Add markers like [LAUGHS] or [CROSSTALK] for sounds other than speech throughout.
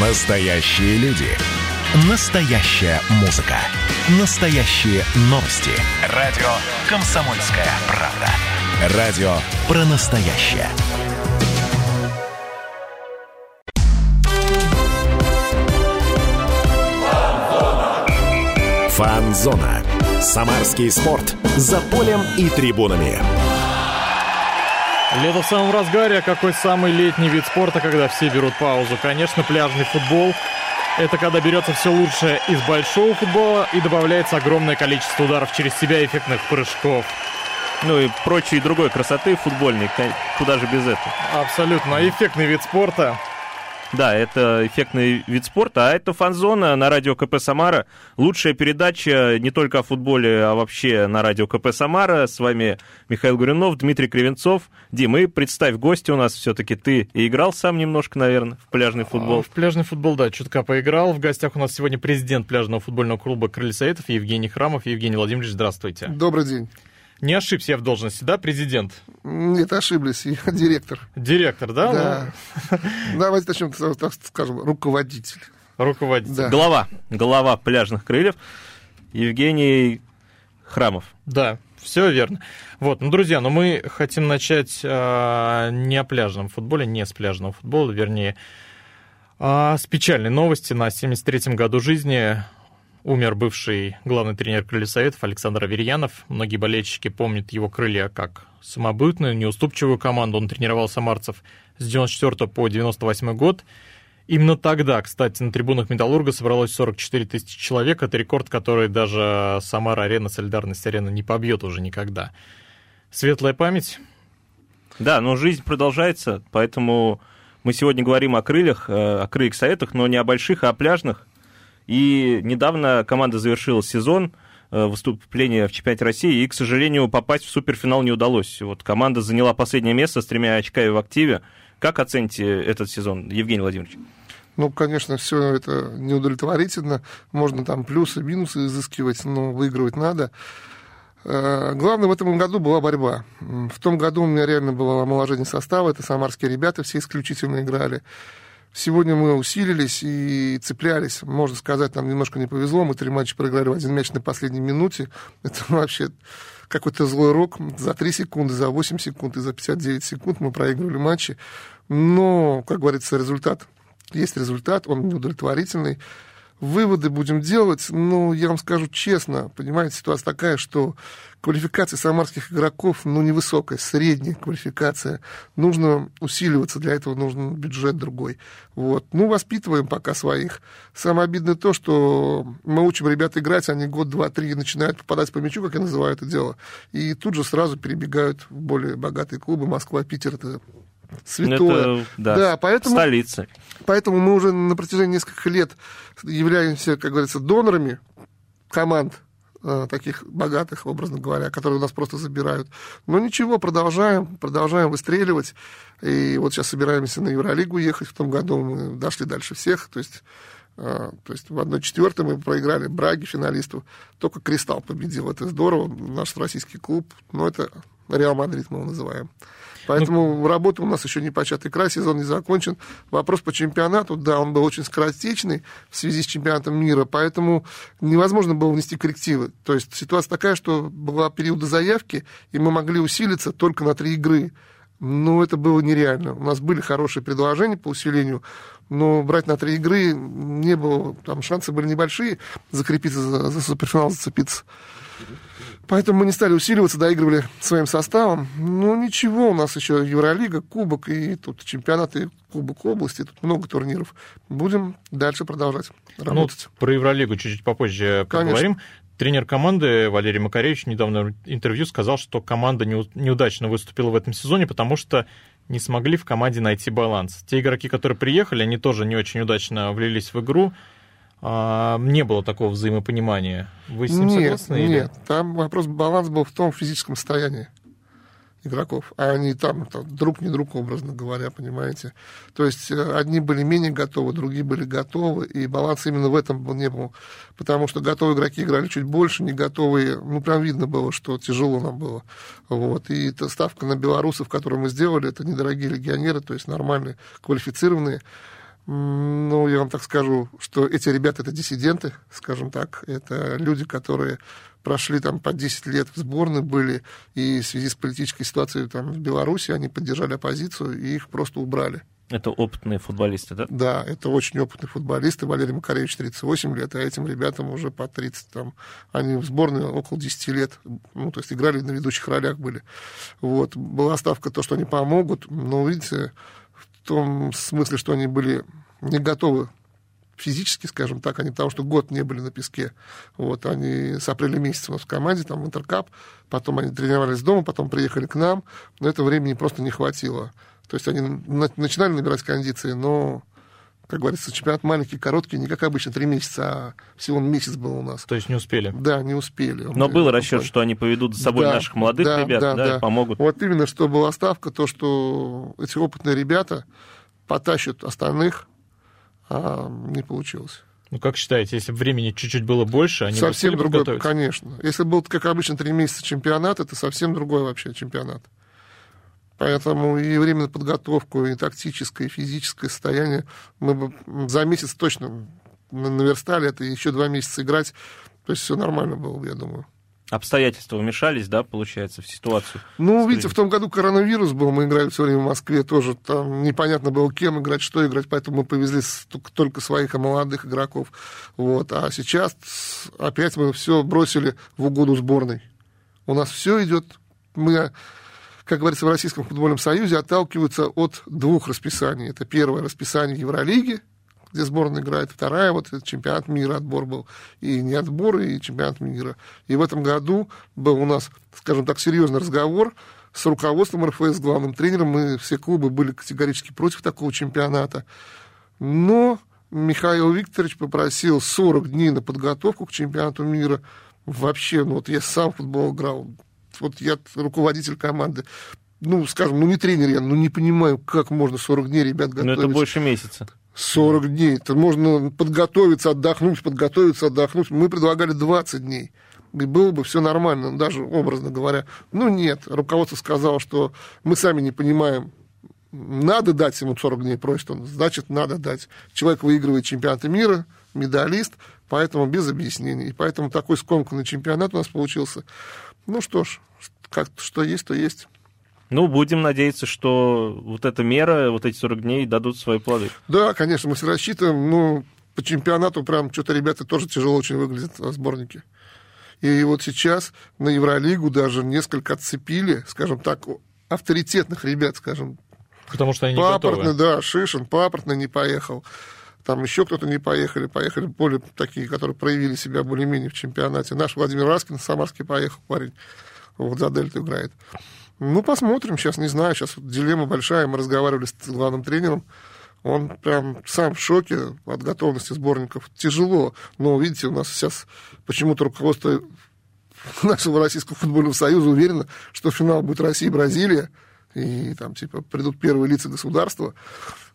Настоящие люди. Настоящая музыка. Настоящие новости. Радио «Комсомольская правда». Радио про настоящее. Фанзона. Самарский спорт. За полем и трибунами. Лето в самом разгаре, а какой самый летний вид спорта, когда все берут паузу? Конечно, пляжный футбол. Это когда берется все лучшее из большого футбола и добавляется огромное количество ударов через себя эффектных прыжков. Ну и прочей другой красоты футбольной, куда же без этого. Абсолютно. Эффектный вид спорта. Да, это эффектный вид спорта, а это фан-зона на радио КП Самара. Лучшая передача не только о футболе, а вообще на радио КП Самара. С вами Михаил Гуринов, Дмитрий Кривенцов. Дим, и представь, гости у нас все-таки ты и играл сам немножко, наверное, в пляжный футбол. А, в пляжный футбол, да, чутка поиграл. В гостях у нас сегодня президент пляжного футбольного клуба «Крылья Советов» Евгений Храмов. Евгений Владимирович, здравствуйте. Добрый день. Не ошибся я в должности, да, президент? Нет, ошиблись, я [LAUGHS] директор. Директор, да? Да. Ну... [LAUGHS] Давайте начнем, так скажем, руководитель. Руководитель. Да. Глава, глава пляжных крыльев Евгений Храмов. Да, все верно. Вот, ну, друзья, ну мы хотим начать э, не о пляжном футболе, не с пляжного футбола, вернее, а с печальной новости. На 73-м году жизни умер бывший главный тренер Крылья Советов Александр Аверьянов. Многие болельщики помнят его крылья как самобытную, неуступчивую команду. Он тренировал самарцев с 94 по 98 год. Именно тогда, кстати, на трибунах Металлурга собралось 44 тысячи человек. Это рекорд, который даже Самара-арена, Солидарность-арена не побьет уже никогда. Светлая память. Да, но жизнь продолжается, поэтому мы сегодня говорим о крыльях, э, о крыльях советах, но не о больших, а о пляжных. И недавно команда завершила сезон, э, выступление в чемпионате России, и, к сожалению, попасть в суперфинал не удалось. Вот команда заняла последнее место с тремя очками в активе. Как оцените этот сезон, Евгений Владимирович? Ну, конечно, все это неудовлетворительно. Можно там плюсы, минусы изыскивать, но выигрывать надо. Э, главное в этом году была борьба. В том году у меня реально было омоложение состава. Это самарские ребята все исключительно играли. Сегодня мы усилились и цеплялись. Можно сказать, нам немножко не повезло. Мы три матча проиграли в один мяч на последней минуте. [LAUGHS] Это вообще какой-то злой рок. За 3 секунды, за 8 секунд и за 59 секунд мы проигрывали матчи. Но, как говорится, результат есть результат, он неудовлетворительный выводы будем делать, ну, я вам скажу честно, понимаете, ситуация такая, что квалификация самарских игроков, ну, невысокая, средняя квалификация. Нужно усиливаться, для этого нужен бюджет другой. Вот. Ну, воспитываем пока своих. Самое обидное то, что мы учим ребят играть, они год, два, три начинают попадать по мячу, как я называю это дело, и тут же сразу перебегают в более богатые клубы. Москва, Питер, это святое. Это, да, да, поэтому, столица. Поэтому мы уже на протяжении нескольких лет являемся, как говорится, донорами команд э, таких богатых, образно говоря, которые у нас просто забирают. Но ничего, продолжаем, продолжаем выстреливать. И вот сейчас собираемся на Евролигу ехать. В том году мы дошли дальше всех. То есть э, то есть в 1-4 мы проиграли Браге, финалисту. Только Кристалл победил. Это здорово. Наш российский клуб. Но это Реал Мадрид мы его называем. Поэтому ну, работа у нас еще не початый край, сезон не закончен. Вопрос по чемпионату, да, он был очень скоротечный в связи с чемпионатом мира, поэтому невозможно было внести коррективы. То есть ситуация такая, что была периода заявки, и мы могли усилиться только на три игры. Ну, это было нереально. У нас были хорошие предложения по усилению, но брать на три игры не было, там шансы были небольшие закрепиться за, за суперфинал, зацепиться. Поэтому мы не стали усиливаться, доигрывали своим составом. Ну, ничего, у нас еще Евролига, Кубок и тут чемпионаты Кубок области, тут много турниров. Будем дальше продолжать ну, работать. Ну, про Евролигу чуть-чуть попозже Конечно. поговорим. Тренер команды Валерий Макаревич недавно в интервью сказал, что команда неудачно выступила в этом сезоне, потому что не смогли в команде найти баланс. Те игроки, которые приехали, они тоже не очень удачно влились в игру а, не было такого взаимопонимания. Вы с ним нет, согласны? Нет, или? там вопрос, баланс был в том физическом состоянии игроков, а они там, там друг не друг, образно говоря, понимаете. То есть э, одни были менее готовы, другие были готовы, и баланс именно в этом был, не был. Потому что готовые игроки играли чуть больше, не готовые, ну, прям видно было, что тяжело нам было. Вот. И эта ставка на белорусов, которую мы сделали, это недорогие легионеры, то есть нормальные, квалифицированные Ну, я вам так скажу, что эти ребята это диссиденты, скажем так. Это люди, которые прошли там по 10 лет в сборной были, и в связи с политической ситуацией там в Беларуси они поддержали оппозицию, и их просто убрали. Это опытные футболисты, да? Да, это очень опытные футболисты. Валерий Макаревич 38 лет, а этим ребятам уже по 30. Там, они в сборной около 10 лет. Ну, то есть играли на ведущих ролях были. Вот. Была ставка то, что они помогут. Но, видите, том смысле, что они были не готовы физически, скажем так, они потому что год не были на песке. Вот, они с апреля месяца у нас в команде, там, Интеркап, потом они тренировались дома, потом приехали к нам, но этого времени просто не хватило. То есть они начинали набирать кондиции, но, как говорится, чемпионат маленький, короткий, не как обычно, три месяца, а всего месяц был у нас. То есть не успели? Да, не успели. Но был расчет, что они поведут за собой да, наших молодых да, ребят, да, да, да. помогут. Вот именно, что была ставка, то, что эти опытные ребята потащат остальных, а не получилось. Ну, как считаете, если бы времени чуть-чуть было больше, они совсем бы другой, подготовиться? конечно. Если был, как обычно, три месяца чемпионат, это совсем другой вообще чемпионат. Поэтому и время на подготовку, и тактическое, и физическое состояние мы бы за месяц точно наверстали это, и еще два месяца играть. То есть все нормально было, я думаю. Обстоятельства вмешались, да, получается, в ситуацию? Ну, видите, в том году коронавирус был, мы играли все время в Москве, тоже там непонятно было, кем играть, что играть, поэтому мы повезли только своих молодых игроков. Вот. А сейчас опять мы все бросили в угоду сборной. У нас все идет, мы как говорится в Российском футбольном союзе, отталкиваются от двух расписаний. Это первое расписание Евролиги, где сборная играет, вторая, вот чемпионат мира отбор был. И не отбор, и чемпионат мира. И в этом году был у нас, скажем так, серьезный разговор с руководством РФС, главным тренером. Мы все клубы были категорически против такого чемпионата. Но Михаил Викторович попросил 40 дней на подготовку к чемпионату мира. Вообще, ну вот я сам в футбол играл, вот я руководитель команды, ну, скажем, ну не тренер я, ну не понимаю, как можно 40 дней ребят готовить. Ну, это больше месяца. 40 дней. Это можно подготовиться, отдохнуть, подготовиться, отдохнуть. Мы предлагали 20 дней. И было бы все нормально, даже образно говоря. Ну, нет. Руководство сказало, что мы сами не понимаем, надо дать ему 40 дней, просит он, значит, надо дать. Человек выигрывает чемпионаты мира, медалист, поэтому без объяснений. И поэтому такой скомканный чемпионат у нас получился. Ну что ж, как что есть, то есть. Ну, будем надеяться, что вот эта мера, вот эти 40 дней дадут свои плоды. Да, конечно, мы все рассчитываем. Ну, по чемпионату прям что-то ребята тоже тяжело очень выглядят в сборнике. И вот сейчас на Евролигу даже несколько отцепили, скажем так, авторитетных ребят, скажем. Потому что они не Папортный, готовы. да, Шишин, Папортный не поехал. Там еще кто-то не поехали, поехали более такие, которые проявили себя более-менее в чемпионате. Наш Владимир Раскин, Самарский поехал парень, вот за Дельту играет. Ну, посмотрим, сейчас не знаю, сейчас вот дилемма большая, мы разговаривали с главным тренером, он прям сам в шоке от готовности сборников. Тяжело, но, видите, у нас сейчас почему-то руководство нашего Российского футбольного союза уверено, что финал будет Россия и Бразилия, и там, типа, придут первые лица государства.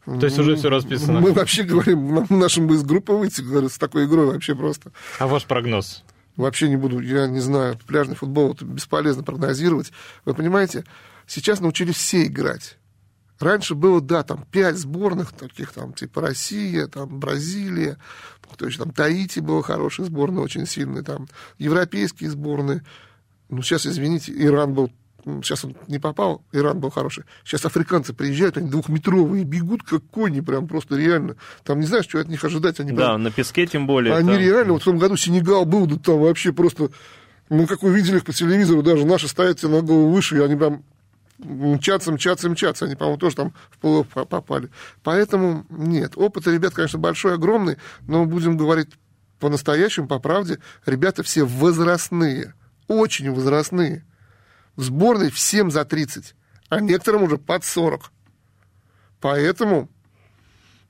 То есть уже все расписано. Мы вообще говорим, нашим бы из группы выйти, с такой игрой вообще просто. А ваш прогноз? Вообще не буду, я не знаю, пляжный футбол это бесполезно прогнозировать. Вы понимаете, сейчас научились все играть. Раньше было, да, там пять сборных, таких там, типа Россия, там Бразилия, то есть там Таити была хорошая сборная, очень сильная, там европейские сборные. Ну, сейчас, извините, Иран был сейчас он не попал, Иран был хороший. Сейчас африканцы приезжают, они двухметровые, бегут как кони, прям просто реально. Там не знаешь, что от них ожидать. Они да, прям... на песке тем более. Они там... реально, вот в том году Сенегал был, да там вообще просто... Мы как увидели их по телевизору, даже наши стоят на голову выше, и они прям мчатся, мчатся, мчатся. Они, по-моему, тоже там в плей попали. Поэтому нет. Опыт ребят, конечно, большой, огромный, но будем говорить по-настоящему, по правде, ребята все возрастные, очень возрастные в сборной всем за 30, а некоторым уже под 40. Поэтому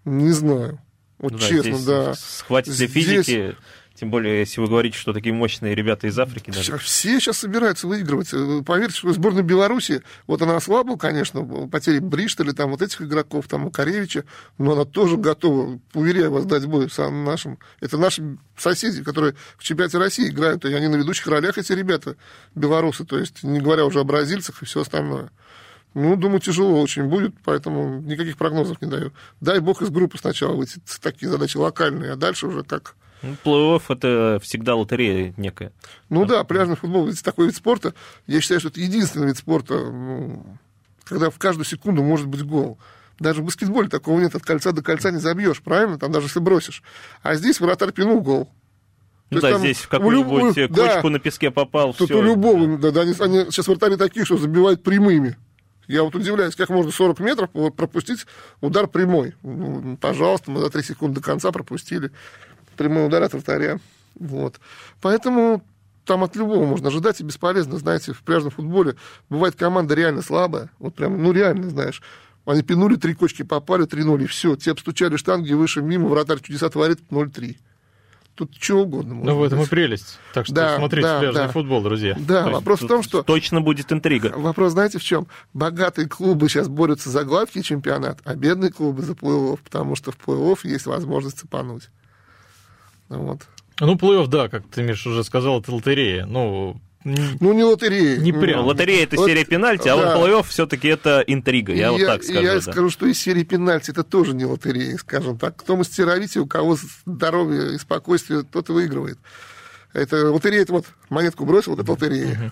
не знаю. Вот Ну честно, да. Схватит для Здесь- физики, тем более, если вы говорите, что такие мощные ребята из Африки. даже. Все сейчас собираются выигрывать. Э, Поверьте, что сборная Беларуси, вот она ослабла, конечно, потери Бриштоля, там вот этих игроков, там Макаревича, но она тоже готова, уверяю вас, дать бой самым нашим. Это наши соседи, которые в чемпионате России играют, и они на ведущих ролях, эти ребята, белорусы, то есть не говоря уже о бразильцах и все остальное. Ну, думаю, тяжело очень будет, поэтому никаких прогнозов не даю. Дай бог из группы сначала выйти, такие задачи локальные, а дальше уже как... Ну, плей-офф это всегда лотерея некая. Ну да, пляжный футбол, это такой вид спорта. Я считаю, что это единственный вид спорта, ну, когда в каждую секунду может быть гол. Даже в баскетболе такого нет, от кольца до кольца не забьешь, правильно? Там даже если бросишь. А здесь вратарь пинул гол. Ну да, здесь в какую-нибудь у, кочку да, на песке попал, Тут все. у любого, да, да, они, они сейчас вратари такие, что забивают прямыми. Я вот удивляюсь, как можно 40 метров пропустить удар прямой. Ну, пожалуйста, мы за 3 секунды до конца пропустили прямой удар от вратаря. Вот. Поэтому там от любого можно ожидать, и бесполезно, знаете, в пляжном футболе бывает команда реально слабая, вот прям, ну реально, знаешь, они пинули, три кочки попали, 3-0, и все, те обстучали штанги, выше, мимо, вратарь чудеса творит 0-3. Тут что угодно. Ну, в этом и прелесть. Так что Да, смотрите да, пляжный да. футбол, друзья. Да, То вопрос в том, что Точно будет интрига. Вопрос, знаете, в чем? Богатые клубы сейчас борются за гладкий чемпионат, а бедные клубы за плей-офф, потому что в плей-офф есть возможность цепануть. Вот. Ну, плей-офф, да, как ты, Миш, уже сказал, это лотерея. Ну, Ну, не лотереи. Не прям. Ну, Лотерея это Вот, серия пенальти, а да. вот плей-офф все-таки это интрига, я И вот так и скажу. я да. скажу, что из серии пенальти это тоже не лотерея, скажем так. Кто мастеровите, у кого здоровье и спокойствие, тот и выигрывает. Это лотерея, это вот монетку бросил, это лотерея.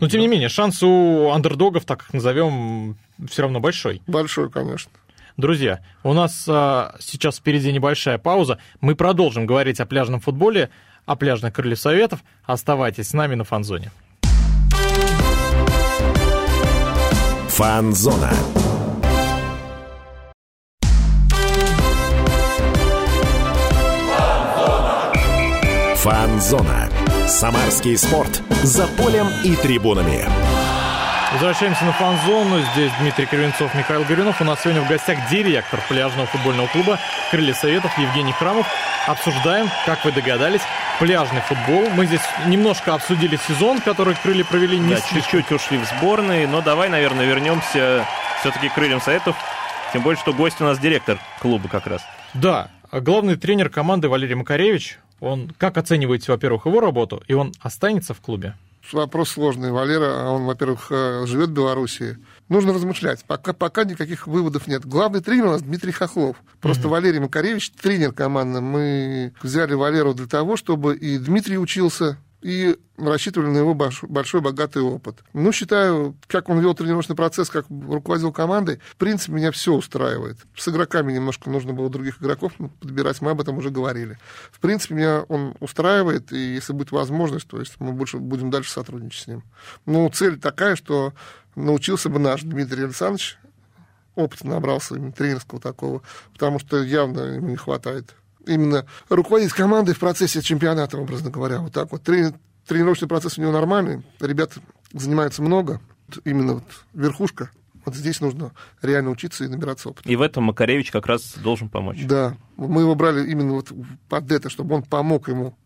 но тем не менее, шанс у андердогов, так их назовем, все равно большой. Большой, конечно. Друзья, у нас а, сейчас впереди небольшая пауза. Мы продолжим говорить о пляжном футболе, о пляжных крыльях советов. Оставайтесь с нами на фанзоне. Фанзона. Фанзона. Самарский спорт. За полем и трибунами. Возвращаемся на фан-зону. Здесь Дмитрий Кривенцов, Михаил Горюнов. У нас сегодня в гостях директор пляжного футбольного клуба «Крылья Советов» Евгений Храмов. Обсуждаем, как вы догадались, пляжный футбол. Мы здесь немножко обсудили сезон, который крылья провели не Да, чуть-чуть ушли в сборные, но давай, наверное, вернемся все-таки к крыльям советов. Тем более, что гость у нас директор клуба как раз. Да, главный тренер команды Валерий Макаревич. Он, как оцениваете, во-первых, его работу, и он останется в клубе? Вопрос сложный. Валера, он, во-первых, э, живет в Белоруссии. Нужно размышлять. Пока, пока никаких выводов нет. Главный тренер у нас Дмитрий Хохлов. Просто Валерий Макаревич, тренер команды. Мы взяли Валеру для того, чтобы и Дмитрий учился, и рассчитывали на его больш- большой, богатый опыт. Ну, считаю, как он вел тренировочный процесс, как руководил командой, в принципе, меня все устраивает. С игроками немножко нужно было других игроков подбирать, мы об этом уже говорили. В принципе, меня он устраивает, и если будет возможность, то есть мы больше будем дальше сотрудничать с ним. Ну, цель такая, что научился бы наш Дмитрий Александрович, опыта набрался именно тренерского такого, потому что явно ему не хватает именно руководить командой в процессе чемпионата, образно говоря. Вот так вот. Трени- тренировочный процесс у него нормальный, ребят занимаются много, именно вот верхушка. Вот здесь нужно реально учиться и набираться опыта. И в этом Макаревич как раз должен помочь. Да, мы его брали именно вот под это, чтобы он помог ему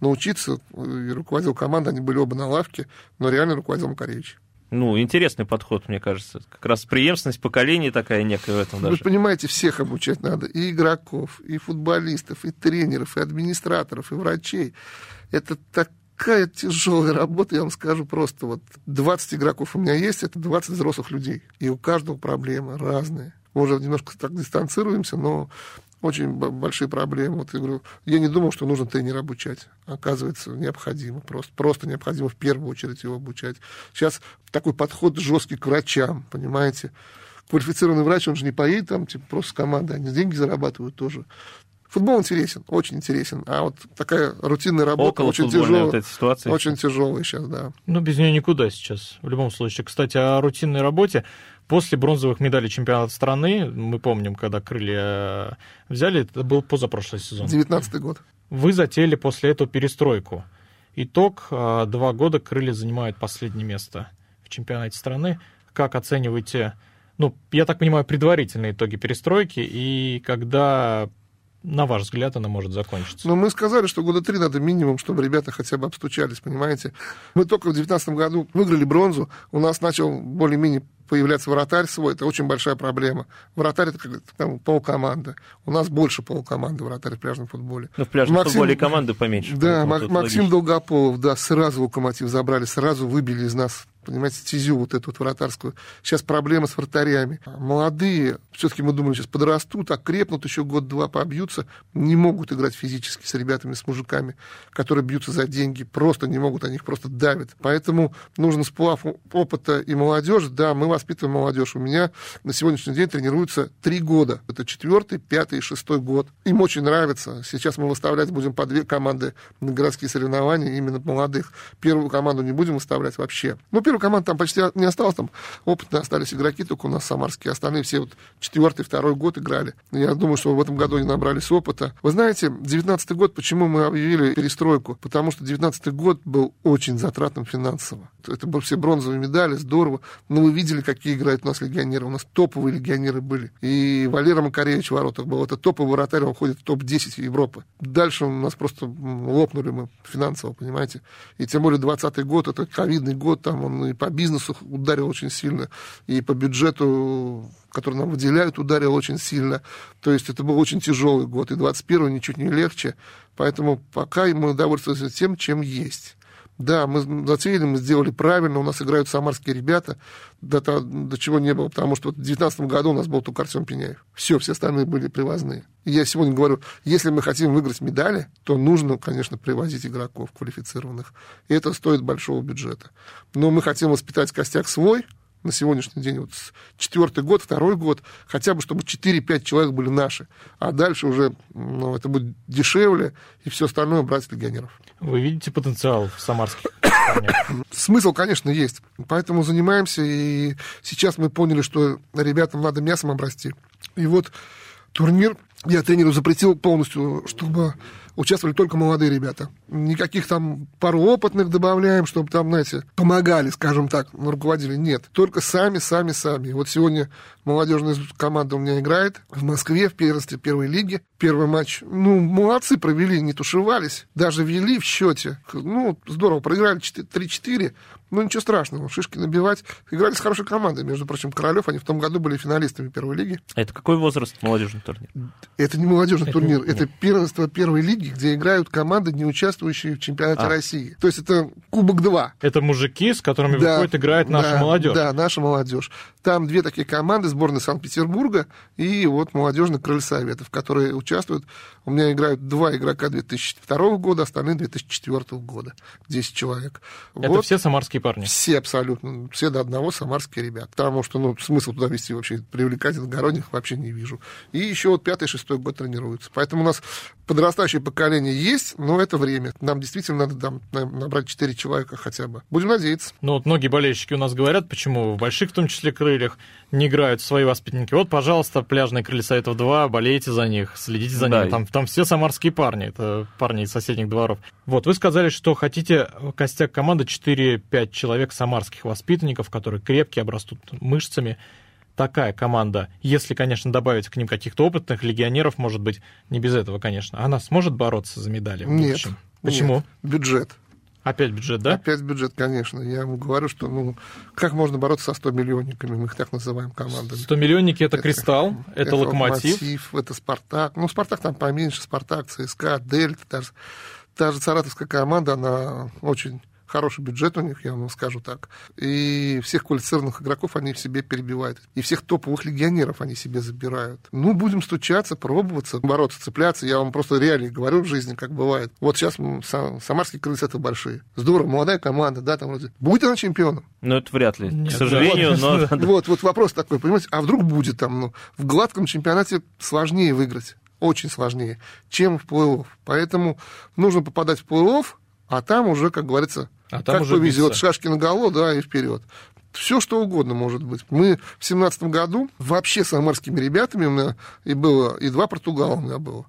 научиться и руководил командой, они были оба на лавке, но реально руководил Макаревич. Ну, интересный подход, мне кажется. Как раз преемственность поколений такая некая в этом Вы даже. же понимаете, всех обучать надо. И игроков, и футболистов, и тренеров, и администраторов, и врачей. Это такая тяжелая работа, я вам скажу просто. Вот 20 игроков у меня есть, это 20 взрослых людей. И у каждого проблемы разные. Мы уже немножко так дистанцируемся, но очень большие проблемы. Вот я говорю, я не думал, что нужно тренера обучать. Оказывается, необходимо. Просто, просто необходимо в первую очередь его обучать. Сейчас такой подход жесткий к врачам, понимаете? Квалифицированный врач, он же не поедет там, типа, просто с командой, они деньги зарабатывают тоже. Футбол интересен, очень интересен. А вот такая рутинная работа Около очень тяжелая. вот эта ситуация. Очень тяжелая сейчас, да. Ну, без нее никуда сейчас, в любом случае. Кстати, о рутинной работе. После бронзовых медалей чемпионата страны, мы помним, когда крылья взяли, это был позапрошлый сезон. 19 год. Вы затеяли после этого перестройку. Итог, а, два года крылья занимают последнее место в чемпионате страны. Как оцениваете, ну, я так понимаю, предварительные итоги перестройки и когда, на ваш взгляд, она может закончиться? Но мы сказали, что года три надо минимум, чтобы ребята хотя бы обстучались, понимаете? Мы только в 2019 году выиграли бронзу, у нас начал более-менее появляться вратарь свой, это очень большая проблема. Вратарь это как там, полкоманды. У нас больше полкоманды вратарь в пляжном футболе. Ну, в пляжном Максим, футболе команды поменьше. Да, Максим логично. Долгополов, да, сразу локомотив забрали, сразу выбили из нас понимаете, стезю вот эту вот вратарскую. Сейчас проблема с вратарями. Молодые, все-таки мы думаем, сейчас подрастут, окрепнут, еще год-два побьются, не могут играть физически с ребятами, с мужиками, которые бьются за деньги, просто не могут, они их просто давят. Поэтому нужен сплав опыта и молодежи. Да, мы воспитываем молодежь. У меня на сегодняшний день тренируются три года. Это четвертый, пятый и шестой год. Им очень нравится. Сейчас мы выставлять будем по две команды на городские соревнования, именно молодых. Первую команду не будем выставлять вообще. Ну, первую команду там почти не осталось, там опытные остались игроки, только у нас самарские, остальные все вот четвертый, второй год играли. Я думаю, что в этом году они набрались опыта. Вы знаете, девятнадцатый год, почему мы объявили перестройку? Потому что девятнадцатый год был очень затратным финансово. Это были все бронзовые медали, здорово. Но вы видели, какие играют у нас легионеры. У нас топовые легионеры были. И Валера Макаревич в воротах был. Это топовый вратарь, он ходит в топ-10 Европы. Дальше у нас просто лопнули мы финансово, понимаете. И тем более 20 год, это ковидный год, там он и по бизнесу ударил очень сильно, и по бюджету который нам выделяют, ударил очень сильно. То есть это был очень тяжелый год, и 21 ничуть не легче. Поэтому пока мы удовольствуемся тем, чем есть. Да, мы затеяли, мы сделали правильно, у нас играют самарские ребята, до, до чего не было, потому что в 2019 году у нас был только Артем Пеняев. Все, все остальные были привозные. И я сегодня говорю, если мы хотим выиграть медали, то нужно, конечно, привозить игроков квалифицированных. И это стоит большого бюджета. Но мы хотим воспитать костяк свой, на сегодняшний день, вот четвертый год, второй год, хотя бы чтобы 4-5 человек были наши, а дальше уже ну, это будет дешевле, и все остальное брать легионеров. Вы видите потенциал в самарских Смысл, конечно, есть. Поэтому занимаемся, и сейчас мы поняли, что ребятам надо мясом обрасти. И вот турнир я тренеру запретил полностью, чтобы участвовали только молодые ребята. Никаких там пару опытных добавляем, чтобы там, знаете, помогали, скажем так, руководили. Нет, только сами, сами, сами. Вот сегодня молодежная команда у меня играет в Москве в первенстве первой лиги. Первый матч, ну, молодцы провели, не тушевались. Даже вели в счете. Ну, здорово, проиграли 3-4. Ну, ничего страшного, шишки набивать. Играли с хорошей командой, между прочим, Королев. Они в том году были финалистами первой лиги. А это какой возраст молодежный турнир? Это не молодежный это турнир, не... это первенство первой лиги, где играют команды, не участвующие в чемпионате а. России. То есть это Кубок 2. Это мужики, с которыми да, выходит играет наша да, молодежь. Да, наша молодежь. Там две такие команды, сборная Санкт-Петербурга и вот молодежный крыль Советов, которые участвуют. У меня играют два игрока 2002 года, остальные 2004 года. 10 человек. Это вот. все самарские парни? Все абсолютно. Все до одного самарские ребята. Потому что ну, смысл туда вести вообще привлекать иногородних вообще не вижу. И еще вот пятый, шестой год тренируются. Поэтому у нас подрастающее поколение есть, но это время. Нам действительно надо там, набрать 4 человека хотя бы. Будем надеяться. Ну вот многие болельщики у нас говорят, почему в больших, в том числе, крыльях не играют свои воспитанники. Вот, пожалуйста, пляжные крылья Советов 2, болейте за них, следите за да. ними. Там, там все самарские парни, это парни из соседних дворов. Вот, вы сказали, что хотите костяк команды 4-5 человек самарских воспитанников, которые крепкие, обрастут мышцами такая команда, если, конечно, добавить к ним каких-то опытных легионеров, может быть, не без этого, конечно, она сможет бороться за медали в нет, будущем? Почему? Нет, бюджет. Опять бюджет, да? Опять бюджет, конечно. Я ему говорю, что ну как можно бороться со 100 миллионниками, мы их так называем командами. 100 миллионники это, это Кристалл, это, это локомотив. локомотив. Это Спартак. Ну, Спартак там поменьше, Спартак, ЦСКА, Дельта, даже, та же саратовская команда, она очень хороший бюджет у них, я вам скажу так. И всех квалифицированных игроков они в себе перебивают. И всех топовых легионеров они себе забирают. Ну, будем стучаться, пробоваться, бороться, цепляться. Я вам просто реально говорю в жизни, как бывает. Вот сейчас самарские крыльца это большие. Здорово, молодая команда, да, там вроде. Будет она чемпионом? Ну, это вряд ли. Нет, К сожалению, [LAUGHS] да. но... Вот, вот вопрос такой, понимаете, а вдруг будет там, ну, в гладком чемпионате сложнее выиграть очень сложнее, чем в плей-офф. Поэтому нужно попадать в плей-офф, а там уже, как говорится, а там как уже повезет, биться. шашки на голову, да, и вперед. Все, что угодно может быть. Мы в семнадцатом году вообще с самарскими ребятами, у меня и было, и два Португала у меня было.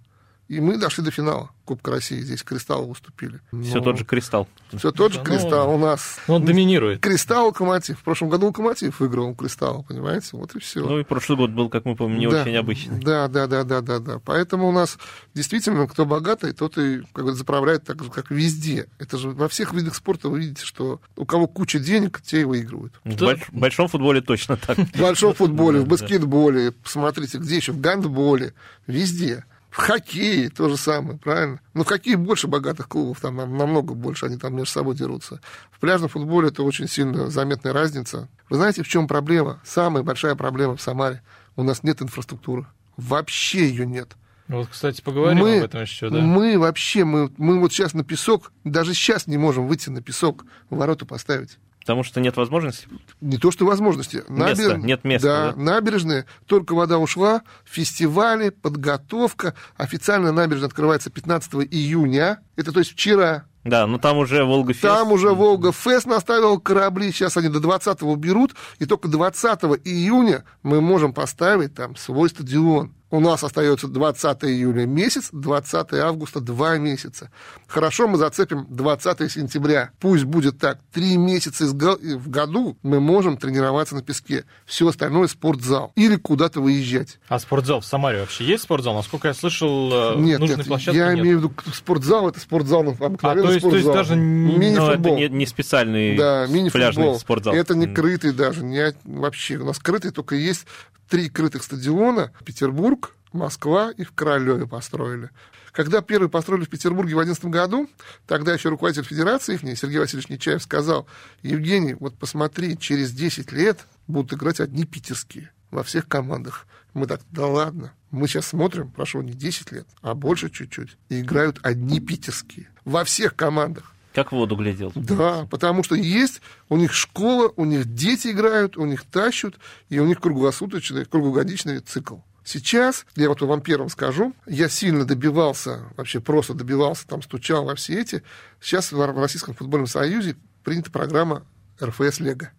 И мы дошли до финала Кубка России. Здесь Кристалл выступили. Все тот же Кристалл. Все тот же Да, ну, Кристалл у нас. Ну, Он доминирует. Кристалл Локомотив. В прошлом году Локомотив выиграл у Кристалла, понимаете? Вот и все. Ну и прошлый год был, как мы помним, не Да, очень обычный. Да, да, да, да, да, да. Поэтому у нас действительно, кто богатый, тот и как бы, заправляет так же, как везде. Это же во всех видах спорта вы видите, что у кого куча денег, те и выигрывают. В Да. больш- большом футболе точно так. В большом футболе, в [LAUGHS] баскетболе, посмотрите, где еще, в гандболе, везде. В хоккее то же самое, правильно? Но в хоккее больше богатых клубов, там нам- намного больше, они там между собой дерутся. В пляжном футболе это очень сильно заметная разница. Вы знаете, в чем проблема? Самая большая проблема в Самаре. У нас нет инфраструктуры. Вообще ее нет. Вот, кстати, поговорим мы, об этом еще, да. мы вообще, мы, мы вот сейчас на песок, даже сейчас не можем выйти на песок, ворота поставить. Потому что нет возможности. Не то, что возможности. Места, нет места, Да, да? набережные, только вода ушла, фестивали, подготовка. Официально набережная открывается 15 июня. Это то есть вчера. Да, но там уже Волга Фест. Там уже Волга Фест наставил корабли, сейчас они до 20 уберут, и только 20 июня мы можем поставить там свой стадион. У нас остается 20 июля месяц, 20 августа два месяца. Хорошо, мы зацепим 20 сентября. Пусть будет так. Три месяца в году мы можем тренироваться на песке. Все остальное спортзал. Или куда-то выезжать. А спортзал в Самаре вообще есть спортзал? Насколько я слышал, э, Нет, нужной нет, площадки я нет. имею в виду спортзал, это спортзал, ну, обыкновенный А, то есть- то есть спортзал. даже не- Но Мини-футбол. это не, не специальный Да, пляжный мини-футбол. спортзал. Это не крытый даже, не, вообще. У нас крытый только есть три крытых стадиона. Петербург, Москва и в Королеве построили. Когда первый построили в Петербурге в 2011 году, тогда еще руководитель федерации их, Сергей Васильевич Нечаев, сказал, Евгений, вот посмотри, через 10 лет будут играть одни питерские во всех командах. Мы так, да ладно. Мы сейчас смотрим, прошло не 10 лет, а больше чуть-чуть. И играют одни питерские. Во всех командах. Как в воду глядел. Да, потому что есть у них школа, у них дети играют, у них тащут, и у них круглосуточный, круглогодичный цикл. Сейчас, я вот вам первым скажу, я сильно добивался, вообще просто добивался, там стучал во все эти. Сейчас в Российском футбольном союзе принята программа РФС Лего.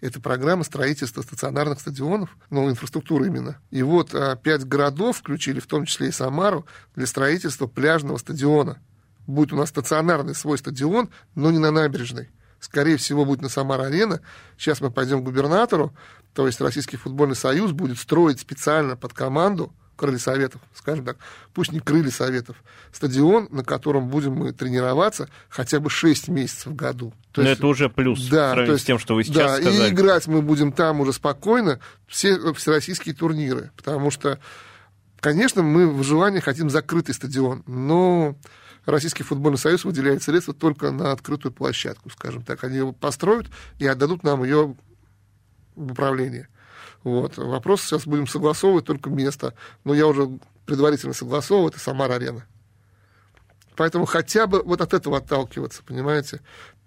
Это программа строительства стационарных стадионов, ну, инфраструктуры именно. И вот а, пять городов включили, в том числе и Самару, для строительства пляжного стадиона. Будет у нас стационарный свой стадион, но не на набережной. Скорее всего, будет на Самар-арена. Сейчас мы пойдем к губернатору, то есть Российский футбольный союз будет строить специально под команду крылья советов, скажем так, пусть не крылья советов, стадион, на котором будем мы тренироваться хотя бы 6 месяцев в году. То Но есть- это уже плюс да, то есть, с тем, что вы да, сейчас и сказали. играть мы будем там уже спокойно, все всероссийские турниры, потому что, конечно, мы в желании хотим закрытый стадион, но Российский футбольный союз выделяет средства только на открытую площадку, скажем так. Они его построят и отдадут нам ее в управление. Вот. Вопрос сейчас будем согласовывать только место. Но я уже предварительно согласовывал, это Самара-арена. Поэтому хотя бы вот от этого отталкиваться, понимаете?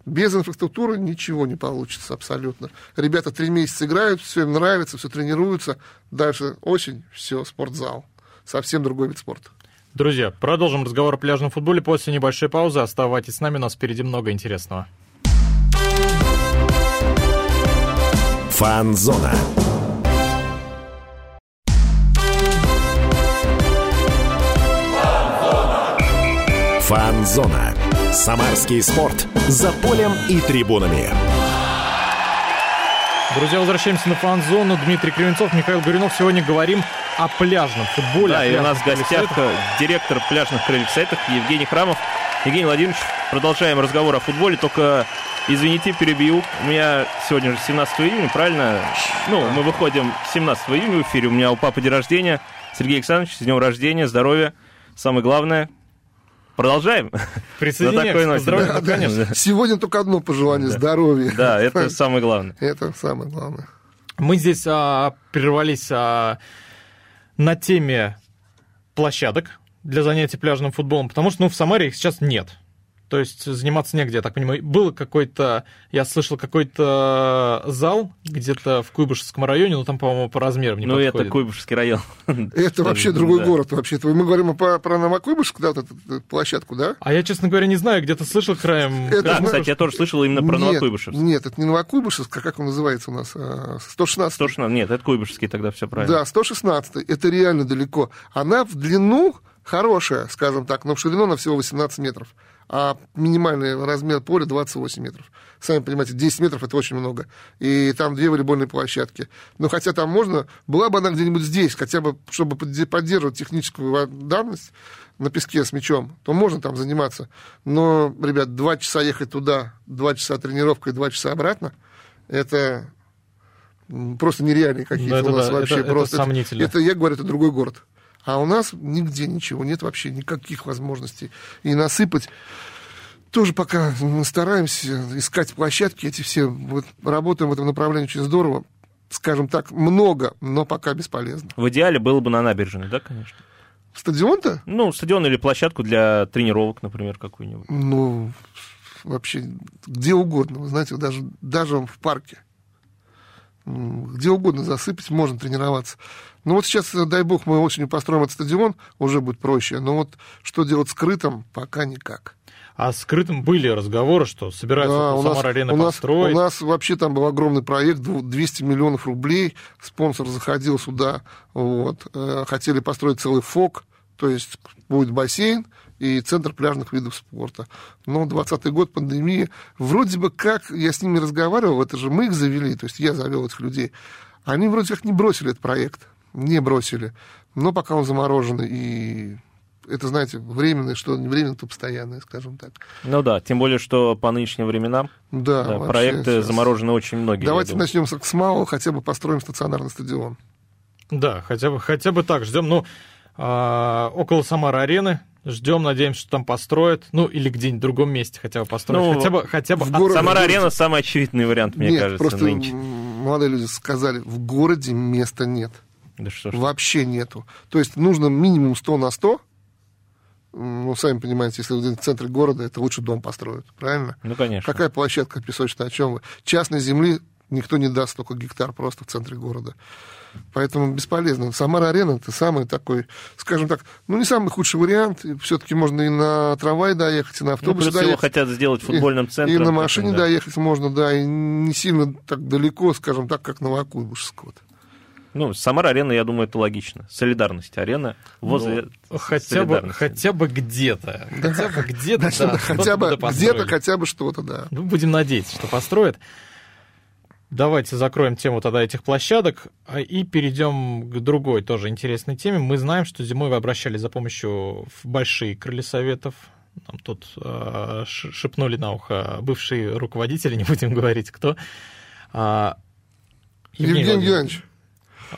Без инфраструктуры ничего не получится абсолютно. Ребята три месяца играют, все им нравится, все тренируются. Дальше осень, все, спортзал. Совсем другой вид спорта. Друзья, продолжим разговор о пляжном футболе после небольшой паузы. Оставайтесь с нами, у нас впереди много интересного. Фанзона. Фанзона. Самарский спорт. За полем и трибунами. Друзья, возвращаемся на фан-зону. Дмитрий Кривенцов, Михаил Горюнов. Сегодня говорим о пляжном футболе. Да, и у нас в гостях э, директор пляжных крыльев сайтов Евгений Храмов. Евгений Владимирович, продолжаем разговор о футболе, только, извините, перебью. У меня сегодня же 17 июня, правильно? Ну, мы выходим 17 июня в эфире, у меня у папы день рождения. Сергей Александрович, с днем рождения, здоровья. Самое главное, продолжаем. Присоединяемся поздравлениям, да. ну, конечно. Сегодня только одно пожелание Да. здоровья. Да, это самое главное. Это самое главное. Мы здесь а, прервались а, на теме площадок для занятий пляжным футболом, потому что ну, в Самаре их сейчас нет. То есть заниматься негде, я так понимаю. Был какой-то, я слышал, какой-то зал где-то в Куйбышевском районе, но там, по-моему, по размерам не ну, это. Куйбышевский район. Это вообще другой город. Вообще-то мы говорим про, Новокуйбышевск, да, вот эту, площадку, да? А я, честно говоря, не знаю, где-то слышал краем... Да, кстати, я тоже слышал именно про Новокуйбышевск. Нет, это не Новокуйбышевск, а как он называется у нас? А, 116. 116, нет, это Куйбышевский тогда все правильно. Да, 116. Это реально далеко. Она в длину хорошая, скажем так, но в ширину она всего 18 метров, а минимальный размер поля 28 метров. Сами понимаете, 10 метров это очень много. И там две волейбольные площадки. Но хотя там можно, была бы она где-нибудь здесь, хотя бы, чтобы поддерживать техническую данность на песке с мячом, то можно там заниматься. Но, ребят, два часа ехать туда, два часа тренировка и два часа обратно, это просто нереальные какие-то у нас да, вообще. это- это просто сомнительно. Это, я говорю, это другой город. А у нас нигде ничего, нет вообще никаких возможностей. И насыпать тоже пока мы стараемся искать площадки, эти все, вот, работаем в этом направлении очень здорово. Скажем так, много, но пока бесполезно. В идеале было бы на набережной, да, конечно? Стадион-то? Ну, стадион или площадку для тренировок, например, какую-нибудь. Ну, вообще, где угодно, вы знаете, даже, даже в парке. Где угодно засыпать, можно тренироваться. Ну вот сейчас, э, дай бог, мы осенью построим этот стадион, уже будет проще. Но вот что делать скрытым, пока никак. А скрытым были разговоры, что собираются Да, у, нас, построить. у нас вообще там был огромный проект, дву- 200 миллионов рублей. Спонсор заходил сюда, вот, э, хотели построить целый ФОК, то есть будет бассейн и центр пляжных видов спорта. Но 20 год, пандемия, вроде бы как, я с ними разговаривал, это же мы их завели, то есть я завел этих людей. Они вроде как не бросили этот проект, не бросили. Но пока он замороженный и это, знаете, временное, что не временное, то постоянное, скажем так. Ну да, тем более, что по нынешним временам Да, да, проекты сейчас. заморожены очень многие. Давайте начнем с, малого, хотя бы построим стационарный стадион. Да, хотя бы, хотя бы так. Ждем, ну, а, около Самара-арены. Ждем, надеемся, что там построят. Ну, или где-нибудь в другом месте хотя бы построят. Ну, хотя бы, хотя бы городе- Самара-арена самый очевидный вариант, мне нет, кажется, просто нынче. молодые люди сказали, в городе места нет. Да что ж. Вообще нету. То есть нужно минимум 100 на 100. М, Ну, сами понимаете, если вы в центре города, это лучше дом построят, правильно? Ну, конечно. Какая площадка песочная, о чем вы? Частной земли никто не даст столько гектар просто в центре города. Поэтому бесполезно. Самара-арена это самый такой, скажем так, ну не самый худший вариант. Все-таки можно и на трамвай доехать, и на Ну, автобусе его доехать. хотят сделать футбольным И- центром. И на таким, машине да. доехать можно, да, и не сильно так далеко, скажем так, как Новокуйбышевск. Ну, Самара-арена, я думаю, это логично. Солидарность арена возле ну, хотя бы, хотя бы где-то. Хотя бы где-то, Значит, да, да, хотя бы да где-то, хотя бы что-то, да. Ну, будем надеяться, что построят. Давайте закроем тему тогда этих площадок а, и перейдем к другой тоже интересной теме. Мы знаем, что зимой вы обращались за помощью в большие крылья советов. Нам тут э, шепнули на ухо бывшие руководители, не будем говорить кто. А, Евгений Владимирович, Геннадьевич,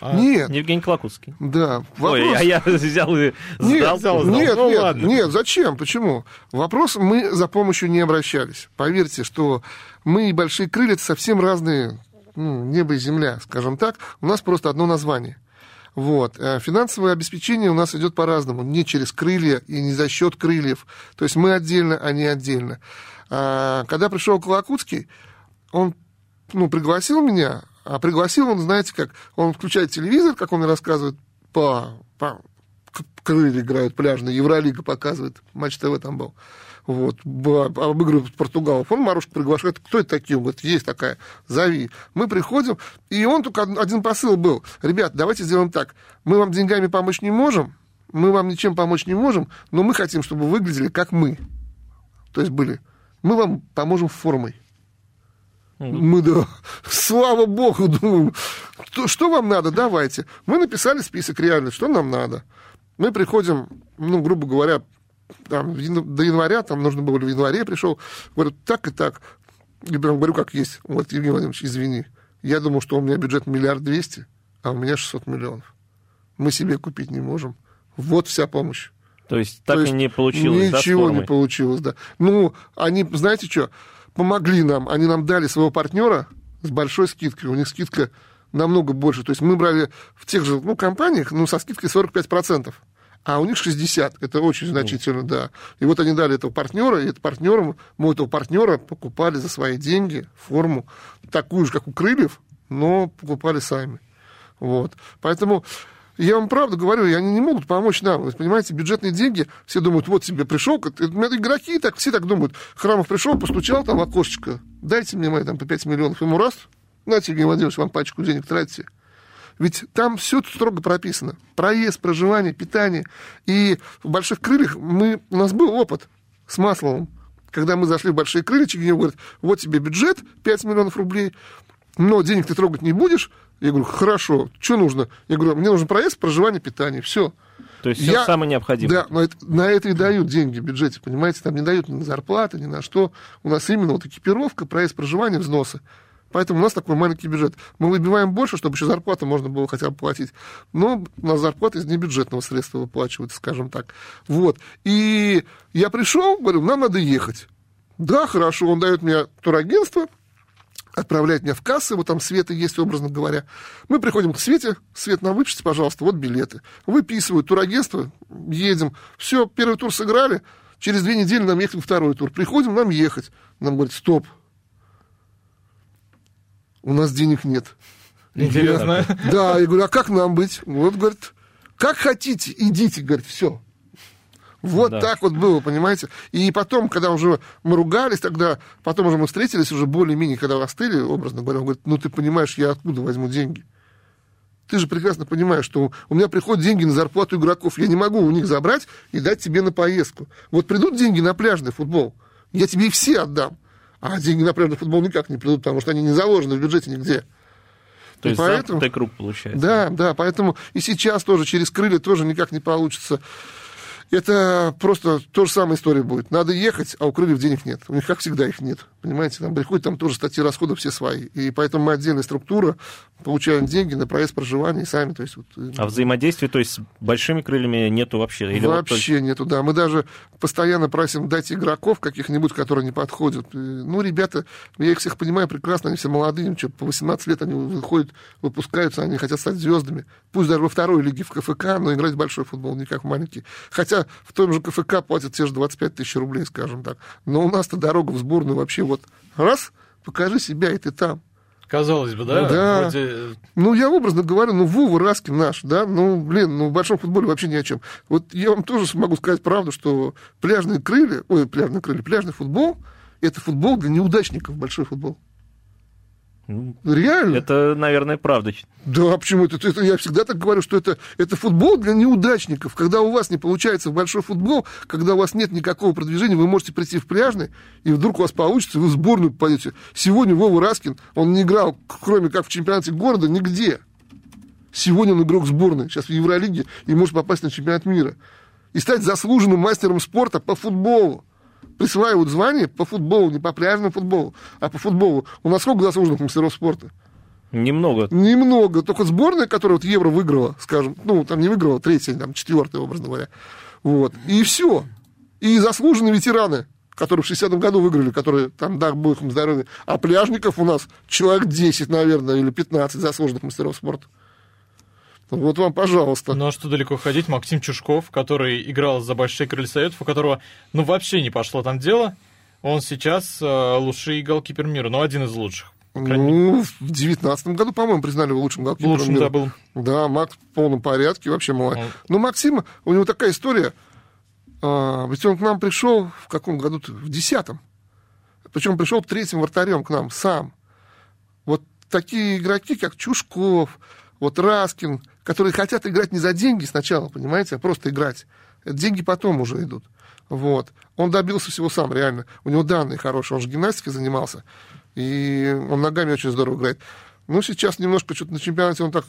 а, нет, Евгений Клакутский. да, Ой, вопрос... а я взял и Нет, сдал. сдал. нет, Ну, нет, ладно. нет, зачем, почему? Вопрос, мы за помощью не обращались. Поверьте, что мы и большие крылья совсем разные, ну, небо и земля, скажем так. У нас просто одно название. Вот. А Финансовое обеспечение у нас идет по-разному, не через крылья и не за счет крыльев. То есть мы отдельно, а не отдельно. А, когда пришел Колокутский, он ну, пригласил меня, а пригласил он, знаете, как он включает телевизор, как он рассказывает, по, по крылья играют пляжные, Евролига показывает, матч ТВ там был. Вот, обыгрывают португалов. Он Марушку приглашает. Кто это такие? Он говорит, есть такая, зови. Мы приходим, и он только од- один посыл был. Ребят, давайте сделаем так. Мы вам деньгами помочь не можем, мы вам ничем помочь не можем, но мы хотим, чтобы вы выглядели как мы. То есть были. Мы вам поможем формой. Мы, да, слава богу, думаем, что, что вам надо, давайте. Мы написали список реально, что нам надо. Мы приходим, ну, грубо говоря, там, до января, там нужно было в январе пришел, говорю, так и так. Я прям говорю, как есть. Вот, Евгений Владимирович, извини. Я думал, что у меня бюджет миллиард двести, а у меня 600 миллионов. Мы себе купить не можем. Вот вся помощь. То есть так То и есть не получилось, да, Ничего не формой? получилось, да. Ну, они, знаете что, помогли нам. Они нам дали своего партнера с большой скидкой. У них скидка намного больше. То есть мы брали в тех же ну, компаниях ну, со скидкой 45%. А у них 60, это очень значительно, да. И вот они дали этого партнера, и это партнером, мы этого партнера покупали за свои деньги форму, такую же, как у крыльев, но покупали сами. Вот. Поэтому я вам правду говорю, они не могут помочь нам. Понимаете, бюджетные деньги, все думают, вот тебе пришел, игроки так, все так думают. Храмов пришел, постучал там в окошечко, дайте мне мои там по 5 миллионов, ему раз, знаете, Евгений Владимирович, вам пачку денег тратите. Ведь там все строго прописано. Проезд, проживание, питание. И в «Больших крыльях» мы, у нас был опыт с Масловым. Когда мы зашли в «Большие крылья», Чигинев говорит, вот тебе бюджет 5 миллионов рублей, но денег ты трогать не будешь. Я говорю, хорошо, что нужно? Я говорю, мне нужен проезд, проживание, питание, все. То есть все я, самое необходимое. Да, но это, на это и дают деньги в бюджете, понимаете? Там не дают ни на зарплаты, ни на что. У нас именно вот экипировка, проезд, проживание, взносы. Поэтому у нас такой маленький бюджет. Мы выбиваем больше, чтобы еще зарплату можно было хотя бы платить. Но у нас зарплата из небюджетного средства выплачивается, скажем так. Вот. И я пришел, говорю, нам надо ехать. Да, хорошо, он дает мне турагентство, отправляет меня в кассы, вот там Света есть, образно говоря. Мы приходим к Свете, Свет, нам выпишите, пожалуйста, вот билеты. Выписывают турагентство, едем. Все, первый тур сыграли, через две недели нам ехать второй тур. Приходим, нам ехать. Нам говорят, стоп, у нас денег нет. Интересно. да, я говорю, а как нам быть? Вот, говорит, как хотите, идите, говорит, все. Вот да. так вот было, понимаете? И потом, когда уже мы ругались, тогда, потом уже мы встретились, уже более-менее, когда остыли, образно говоря, он говорит, ну ты понимаешь, я откуда возьму деньги? Ты же прекрасно понимаешь, что у меня приходят деньги на зарплату игроков, я не могу у них забрать и дать тебе на поездку. Вот придут деньги на пляжный футбол, я тебе их все отдам. А деньги на пляжный футбол никак не придут, потому что они не заложены в бюджете нигде. То есть поэтому, круг получается. Да, да, поэтому и сейчас тоже через крылья тоже никак не получится это просто то же самая история будет. Надо ехать, а у крыльев денег нет. У них, как всегда, их нет. Понимаете, там приходят, там тоже статьи расходов все свои. И поэтому мы отдельная структура, получаем деньги на проезд проживания и сами. То есть, вот, э, а взаимодействия, то есть с большими крыльями нету вообще? Или вообще вот нету, да. Мы даже постоянно просим дать игроков каких-нибудь, которые не подходят. Э, ну, ребята, я их всех понимаю прекрасно, они все молодые, им что, по 18 лет они выходят, выпускаются, они хотят стать звездами. Пусть даже во второй лиге в КФК, но играть в большой футбол, не как в маленький. Хотя Хотя в том же КФК платят те же 25 тысяч рублей, скажем так. Но у нас-то дорога в сборную вообще вот раз, покажи себя, и ты там. Казалось бы, да? Да. Вроде... Ну, я образно говорю, ну, Вова Раскин наш, да, ну, блин, ну, в большом футболе вообще ни о чем. Вот я вам тоже могу сказать правду, что пляжные крылья, ой, пляжные крылья, пляжный футбол, это футбол для неудачников, большой футбол. Ну, Реально? Это, наверное, правда. Да, почему? Это, это, я всегда так говорю, что это, это футбол для неудачников. Когда у вас не получается в большой футбол, когда у вас нет никакого продвижения, вы можете прийти в пляжный, и вдруг у вас получится, вы в сборную попадете. Сегодня Вова Раскин, он не играл, кроме как в чемпионате города, нигде. Сегодня он игрок сборной, сейчас в Евролиге, и может попасть на чемпионат мира. И стать заслуженным мастером спорта по футболу присваивают звание по футболу, не по пляжному футболу, а по футболу. У нас сколько заслуженных мастеров спорта? Немного. Немного. Только сборная, которая вот Евро выиграла, скажем, ну, там не выиграла, третья, там, четвертая, образно говоря. Вот. И все. И заслуженные ветераны, которые в 60-м году выиграли, которые там, дай бог им здоровья. А пляжников у нас человек 10, наверное, или 15 заслуженных мастеров спорта. Вот вам, пожалуйста. Ну а что далеко ходить? Максим Чушков, который играл за Большие Крылья Советов, у которого, ну, вообще не пошло там дело. Он сейчас э, лучший голкипер мира, ну, один из лучших. Ну, в девятнадцатом году, по-моему, признали его лучшим голкипером Лучшим, мира. да, был. Да, Макс в полном порядке, вообще молодец. Он... Ну, Максима, у него такая история. А, ведь он к нам пришел в каком году? -то? В десятом. Причем пришел третьим вратарем к нам сам. Вот такие игроки, как Чушков, вот Раскин, которые хотят играть не за деньги сначала, понимаете, а просто играть. Деньги потом уже идут. Вот. Он добился всего сам, реально. У него данные хорошие, он же гимнастикой занимался. И он ногами очень здорово играет. Ну, сейчас немножко что-то на чемпионате он так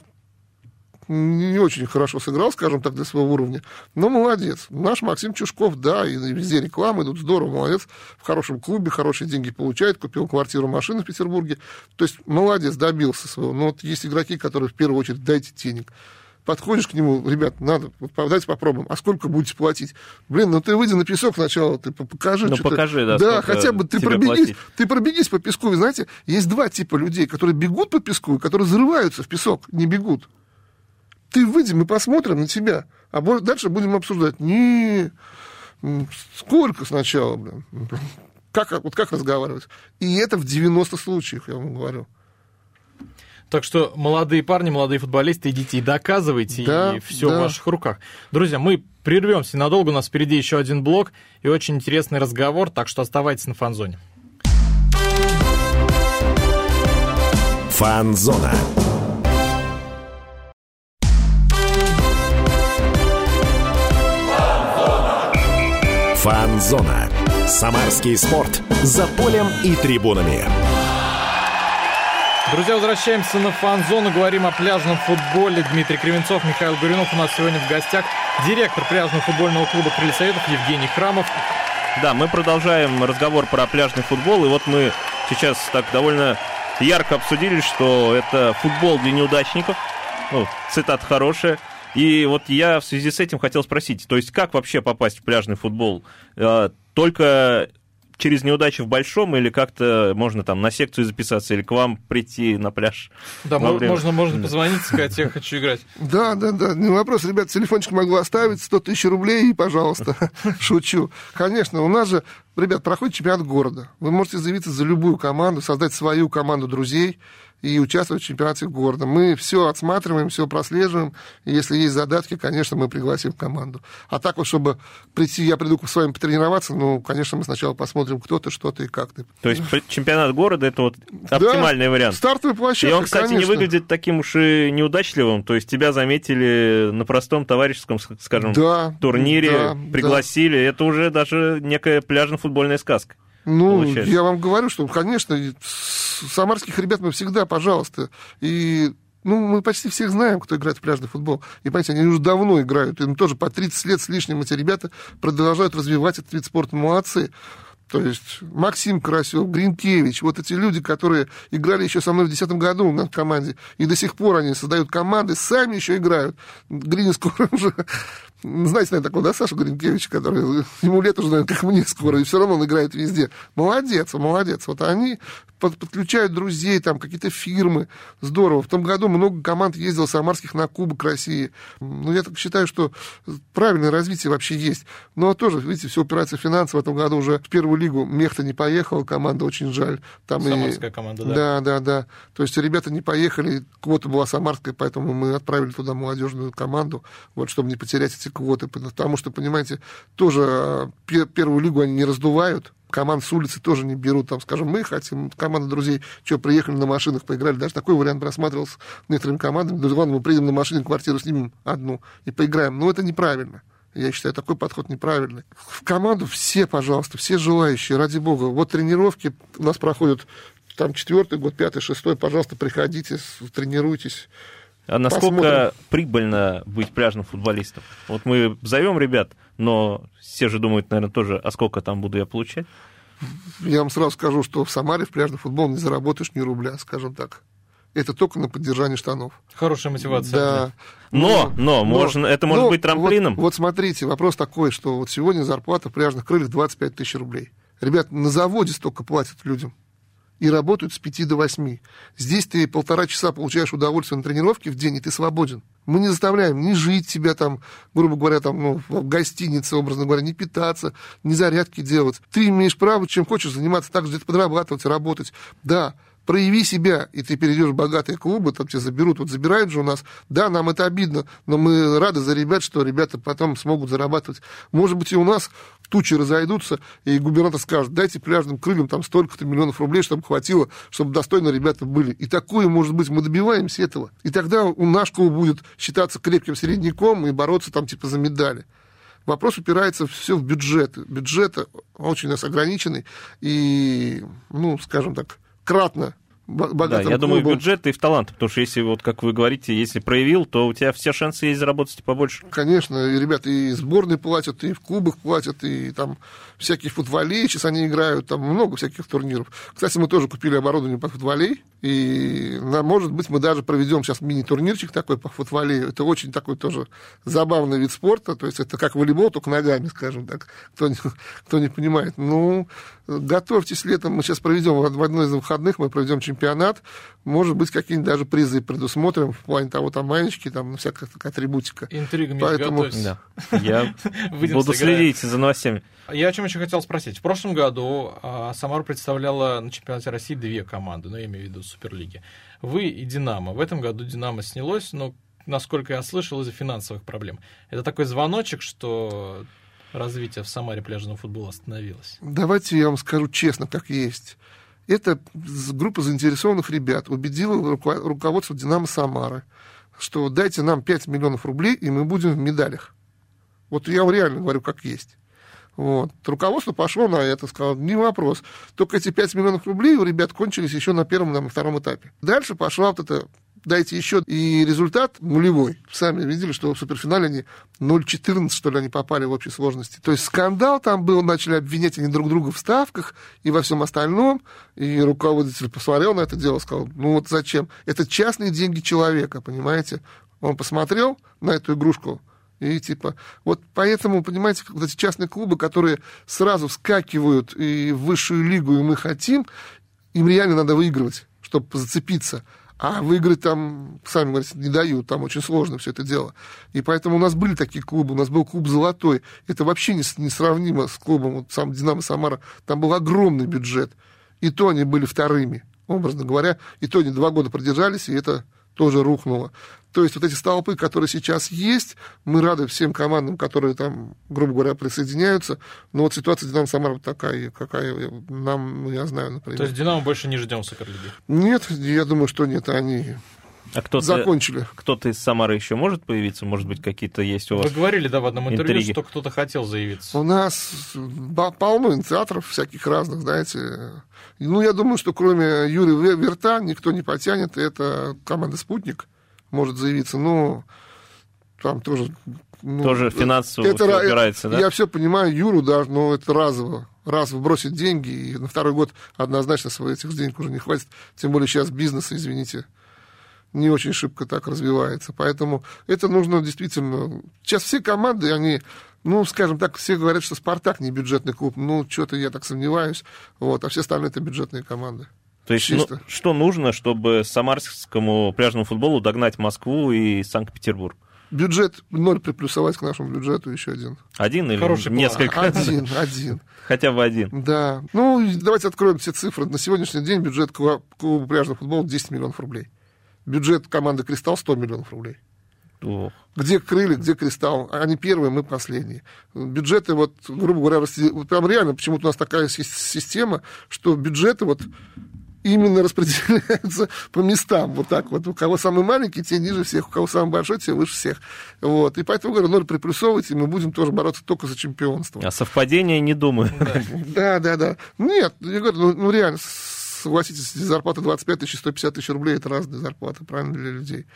не очень хорошо сыграл, скажем так, для своего уровня. Но молодец. Наш Максим Чушков, да, и везде рекламы идут здорово, молодец. В хорошем клубе, хорошие деньги получает, купил квартиру, машину в Петербурге. То есть молодец, добился своего. Но вот есть игроки, которые в первую очередь дайте денег подходишь к нему, ребят, надо, давайте попробуем, а сколько будете платить? Блин, ну ты выйди на песок сначала, ты покажи. Ну покажи, да. Да, хотя бы ты пробегись, ты пробегись по песку. Вы знаете, есть два типа людей, которые бегут по песку, и которые взрываются в песок, не бегут. Ты выйди, мы посмотрим на тебя. А дальше будем обсуждать. Не, сколько сначала, блин. Как, вот как разговаривать? И это в 90 случаях, я вам говорю. Так что молодые парни, молодые футболисты, идите и доказывайте, да, и все да. в ваших руках. Друзья, мы прервемся надолго, у нас впереди еще один блок и очень интересный разговор, так что оставайтесь на фанзоне. Фанзона. Фанзона. Самарский спорт. За полем и трибунами. Друзья, возвращаемся на фан-зону. Говорим о пляжном футболе. Дмитрий Кривенцов, Михаил Гуринов у нас сегодня в гостях. Директор пляжного футбольного клуба «Крылья Советов» Евгений Храмов. Да, мы продолжаем разговор про пляжный футбол. И вот мы сейчас так довольно ярко обсудили, что это футбол для неудачников. Ну, цитат хорошая. И вот я в связи с этим хотел спросить, то есть как вообще попасть в пляжный футбол? Э, только через неудачи в большом или как-то можно там на секцию записаться или к вам прийти на пляж? Да, время... можно, можно позвонить, сказать, я хочу играть. Да, да, да, не вопрос. Ребят, телефончик могу оставить, 100 тысяч рублей, и, пожалуйста, [LAUGHS] шучу. Конечно, у нас же, ребят, проходит чемпионат города. Вы можете заявиться за любую команду, создать свою команду друзей, и участвовать в чемпионате города. Мы все отсматриваем, все прослеживаем. И если есть задатки, конечно, мы пригласим команду. А так вот, чтобы прийти, я приду с вами потренироваться, ну, конечно, мы сначала посмотрим, кто ты, что ты и как ты. То есть чемпионат города это вот оптимальный да, вариант. Стартовая площадка. И он, кстати, конечно. не выглядит таким уж и неудачливым. То есть тебя заметили на простом товарищеском, скажем, да, турнире, да, пригласили. Да. Это уже даже некая пляжно-футбольная сказка. Ну, получается. я вам говорю, что, конечно, самарских ребят мы всегда, пожалуйста. И ну, мы почти всех знаем, кто играет в пляжный футбол. И, понимаете, они уже давно играют. Им тоже по 30 лет с лишним эти ребята продолжают развивать этот вид спорта. Молодцы. То есть Максим Карасев, Гринкевич, вот эти люди, которые играли еще со мной в 2010 году на команде, и до сих пор они создают команды, сами еще играют. Грин скоро [LAUGHS] уже знаете, наверное, такого, да, Саша Гринкевич, который, ему лет уже, наверное, как мне скоро, и все равно он играет везде. Молодец, молодец. Вот они под, подключают друзей, там, какие-то фирмы. Здорово. В том году много команд ездило самарских на Кубок России. Ну, я так считаю, что правильное развитие вообще есть. Но тоже, видите, все упирается в финансы. В этом году уже в первую лигу Мехта не поехала, команда очень жаль. Там Самарская и... команда, да? Да, да, да. То есть ребята не поехали, квота была самарская, поэтому мы отправили туда молодежную команду, вот, чтобы не потерять эти квоты, потому что, понимаете, тоже а, первую лигу они не раздувают, команд с улицы тоже не берут, там, скажем, мы хотим, команда друзей, что, приехали на машинах, поиграли, даже такой вариант просматривался некоторыми командами, да ладно, мы приедем на машине, квартиру снимем одну и поиграем, но это неправильно. Я считаю, такой подход неправильный. В команду все, пожалуйста, все желающие, ради бога. Вот тренировки у нас проходят там четвертый год, пятый, шестой, пожалуйста, приходите, тренируйтесь. А насколько Посмотрим. прибыльно быть пляжным футболистом? Вот мы зовем ребят, но все же думают, наверное, тоже, а сколько там буду я получать? Я вам сразу скажу, что в Самаре в пляжный футбол не заработаешь ни рубля, скажем так. Это только на поддержание штанов. Хорошая мотивация. Да. Но, но, но можно, это может но, быть трамплином. Вот, вот смотрите, вопрос такой, что вот сегодня зарплата в пляжных крыльях 25 тысяч рублей. Ребят, на заводе столько платят людям и работают с 5 до 8. Здесь ты полтора часа получаешь удовольствие на тренировке в день, и ты свободен. Мы не заставляем ни жить себя там, грубо говоря, там, ну, в гостинице, образно говоря, не питаться, не зарядки делать. Ты имеешь право, чем хочешь заниматься, также где-то подрабатывать, работать. Да, прояви себя, и ты перейдешь в богатые клубы, там тебя заберут, вот забирают же у нас, да, нам это обидно, но мы рады за ребят, что ребята потом смогут зарабатывать. Может быть, и у нас тучи разойдутся, и губернатор скажет, дайте пляжным крыльям там столько-то миллионов рублей, чтобы хватило, чтобы достойно ребята были. И такое, может быть, мы добиваемся этого. И тогда у наш клуб будет считаться крепким середняком и бороться там типа за медали. Вопрос упирается все в бюджет. Бюджет очень у нас ограниченный, и, ну, скажем так, кратно богатым Да, я думаю, бюджет и в талант, потому что если, вот как вы говорите, если проявил, то у тебя все шансы есть заработать побольше. Конечно, и ребята и сборные платят, и в клубах платят, и там всякие футболей, сейчас они играют, там много всяких турниров. Кстати, мы тоже купили оборудование под футболей, и, может быть, мы даже проведем сейчас мини-турнирчик такой по футболею. Это очень такой тоже забавный вид спорта, то есть это как волейбол, только ногами, скажем так, кто не, кто не понимает. Ну, готовьтесь летом, мы сейчас проведем, в одной из выходных мы проведем чемпионат, может быть, какие-нибудь даже призы предусмотрим в плане того, там, маечки, там, всякая атрибутика. Интригами Поэтому... Да. [LAUGHS] Я буду следить за новостями. Я о чем еще хотел спросить. В прошлом году а, Самару представляла на чемпионате России две команды, ну, я имею в виду Суперлиги. Вы и Динамо. В этом году Динамо снялось, но, насколько я слышал, из-за финансовых проблем. Это такой звоночек, что развитие в Самаре пляжного футбола остановилось? Давайте я вам скажу честно, как есть. Это группа заинтересованных ребят убедила руководство «Динамо Самары», что дайте нам 5 миллионов рублей, и мы будем в медалях. Вот я вам реально говорю, как есть. Вот. Руководство пошло на это, сказало, не вопрос. Только эти 5 миллионов рублей у ребят кончились еще на первом, на втором этапе. Дальше пошла вот эта дайте еще, и результат нулевой. Сами видели, что в суперфинале они 0,14, что ли, они попали в общей сложности. То есть скандал там был, начали обвинять они друг друга в ставках и во всем остальном, и руководитель посмотрел на это дело, сказал, ну вот зачем? Это частные деньги человека, понимаете? Он посмотрел на эту игрушку, и типа, вот поэтому, понимаете, вот эти частные клубы, которые сразу вскакивают и в высшую лигу, и мы хотим, им реально надо выигрывать, чтобы зацепиться. А выиграть там, сами говорите, не дают, там очень сложно все это дело. И поэтому у нас были такие клубы, у нас был клуб «Золотой». Это вообще не, несравнимо с клубом, вот сам «Динамо Самара». Там был огромный бюджет. И то они были вторыми, образно говоря. И то они два года продержались, и это тоже рухнуло. То есть вот эти столпы, которые сейчас есть, мы рады всем командам, которые там, грубо говоря, присоединяются. Но вот ситуация Динамо Самара такая, какая нам, ну, я знаю, например. То есть Динамо больше не ждем Суперлиги? Нет, я думаю, что нет, они а кто закончили. Кто-то из Самары еще может появиться? Может быть, какие-то есть у вас Вы говорили, да, в одном интервью, интриги? что кто-то хотел заявиться. У нас полно инициаторов всяких разных, знаете. Ну, я думаю, что кроме Юрия Верта никто не потянет. Это команда «Спутник» может заявиться, но там тоже... Ну, тоже финансово это, упирается, да? Я все понимаю, Юру, да, но это разово. Раз бросить деньги, и на второй год однозначно своих этих денег уже не хватит. Тем более сейчас бизнес, извините, не очень шибко так развивается. Поэтому это нужно действительно... Сейчас все команды, они, ну, скажем так, все говорят, что «Спартак» не бюджетный клуб. Ну, что-то я так сомневаюсь. Вот, а все остальные это бюджетные команды. То есть, ну, что нужно, чтобы самарскому пляжному футболу догнать Москву и Санкт-Петербург? Бюджет ноль приплюсовать к нашему бюджету еще один. Один или Хороший несколько? Один, один. Хотя бы один. Да. Ну, давайте откроем все цифры. На сегодняшний день бюджет клуба пляжного футбола 10 миллионов рублей. Бюджет команды «Кристалл» 100 миллионов рублей. Ох. Где крылья, где кристалл. Они первые, мы последние. Бюджеты, вот, грубо говоря, вот прям реально, почему-то у нас такая система, что бюджеты вот именно распределяются [LAUGHS] по местам. Вот так вот. У кого самый маленький, те ниже всех. У кого самый большой, те выше всех. Вот. И поэтому, говорю, ноль приплюсовывать, и мы будем тоже бороться только за чемпионство. А совпадение не думаю. Да, да, да. Нет, я говорю, ну, ну реально, согласитесь, зарплата 25 тысяч, 150 тысяч рублей, это разные зарплаты, правильно, для людей.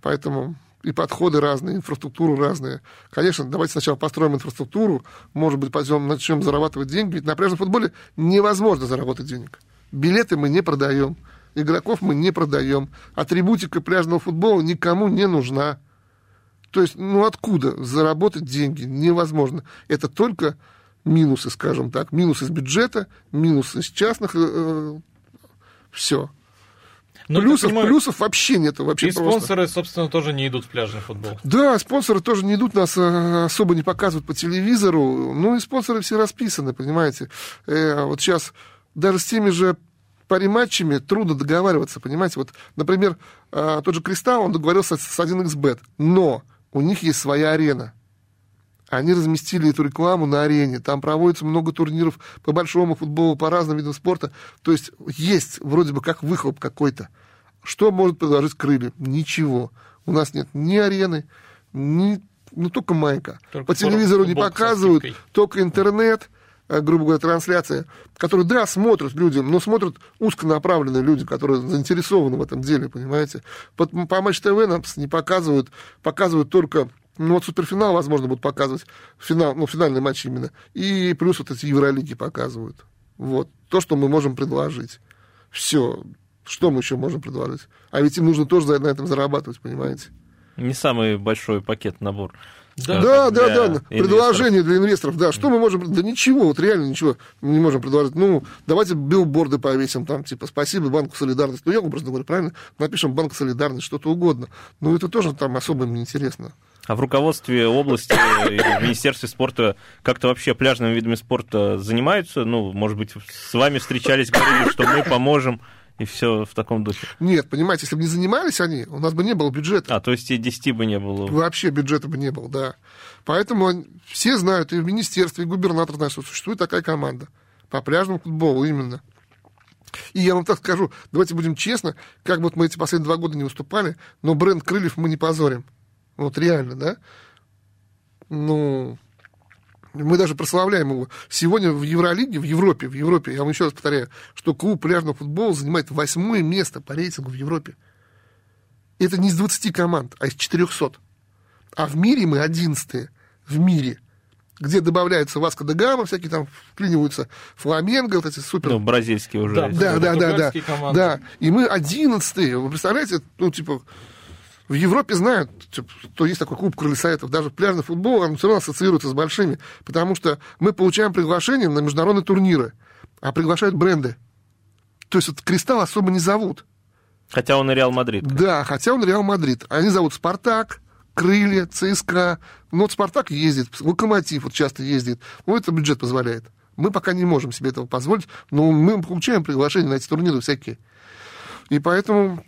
Поэтому и подходы разные, инфраструктура разная. Конечно, давайте сначала построим инфраструктуру, может быть, пойдем, начнем зарабатывать деньги. Ведь на пляжном футболе невозможно заработать денег. Билеты мы не продаем, игроков мы не продаем. Атрибутика пляжного футбола никому не нужна. То есть, ну откуда заработать деньги? Невозможно. Это только минусы, скажем так. Минусы из бюджета, минусы из частных. Э, э все. Ну, плюсов, понимаю, плюсов вообще нету. Вообще и просто. спонсоры, собственно, тоже не идут в пляжный футбол. Да, спонсоры тоже не идут, нас э, особо не показывают по телевизору. Ну и спонсоры все расписаны, понимаете. Э, вот сейчас даже с теми же париматчами трудно договариваться, понимаете. Вот, например, э, тот же Кристалл, он договорился с 1xbet, но у них есть своя арена. Они разместили эту рекламу на арене. Там проводится много турниров по большому футболу, по разным видам спорта. То есть есть вроде бы как выхлоп какой-то. Что может предложить крылья? Ничего. У нас нет ни арены, ни ну, только майка. Только По телевизору не показывают, только интернет. Э, грубо говоря, трансляция, которые, да, смотрят людям, но смотрят узконаправленные люди, которые заинтересованы в этом деле, понимаете. По, по Матч ТВ нам не показывают, показывают только ну, вот суперфинал, возможно, будут показывать, финал, ну, финальный матч именно, и плюс вот эти Евролиги показывают. Вот, то, что мы можем предложить. Все, что мы еще можем предложить? А ведь им нужно тоже на этом зарабатывать, понимаете? Не самый большой пакет набор. Да, да, да, да. Инвесторов. Предложение для инвесторов, да. Что мы можем... Да ничего, вот реально ничего не можем предложить. Ну, давайте билборды повесим там, типа, спасибо Банку Солидарность. Ну, я образно говорю, правильно? Напишем Банк Солидарность, что-то угодно. Ну, это тоже там особо им не интересно. А в руководстве области в Министерстве спорта как-то вообще пляжными видами спорта занимаются? Ну, может быть, с вами встречались, говорили, что мы поможем и все в таком духе. Нет, понимаете, если бы не занимались они, у нас бы не было бюджета. А, то есть и 10 бы не было. Вообще бюджета бы не было, да. Поэтому все знают, и в министерстве, и губернатор что существует такая команда по пляжному футболу именно. И я вам так скажу, давайте будем честны, как бы вот мы эти последние два года не выступали, но бренд крыльев мы не позорим. Вот реально, да? Ну, Мы даже прославляем его. Сегодня в Евролиге, в Европе, в Европе, я вам еще раз повторяю, что клуб пляжного футбола занимает восьмое место по рейтингу в Европе. Это не из 20 команд, а из 400. А в мире мы 11 в мире где добавляются Васко де Гама, всякие там вклиниваются Фламенго, вот эти супер... Ну, бразильские уже. Да, да, да, да, да, да. И мы одиннадцатые. Вы представляете, ну, типа, в Европе знают, типа, что есть такой клуб крылья советов. Даже пляжный футбол, он все равно ассоциируется с большими, потому что мы получаем приглашение на международные турниры, а приглашают бренды. То есть вот Кристалл особо не зовут. Хотя он и Реал Мадрид. Да, хотя он Реал Мадрид. Они зовут Спартак, Крылья, ЦСКА. Ну, вот Спартак ездит, Локомотив вот часто ездит. Ну, это бюджет позволяет. Мы пока не можем себе этого позволить, но мы получаем приглашения на эти турниры всякие. И поэтому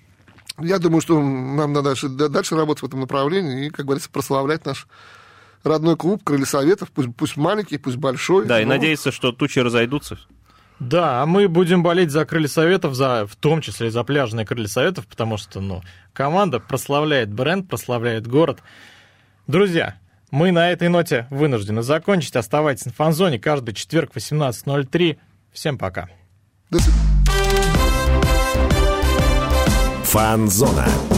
я думаю, что нам надо дальше, дальше работать в этом направлении и, как говорится, прославлять наш родной клуб Крылья Советов, пусть, пусть маленький, пусть большой. Да, но... и надеяться, что тучи разойдутся. Да, а мы будем болеть за крылья советов, за, в том числе за пляжные крылья советов, потому что, ну, команда прославляет бренд, прославляет город. Друзья, мы на этой ноте вынуждены закончить. Оставайтесь на фанзоне каждый четверг 18.03. Всем пока. Фанзона.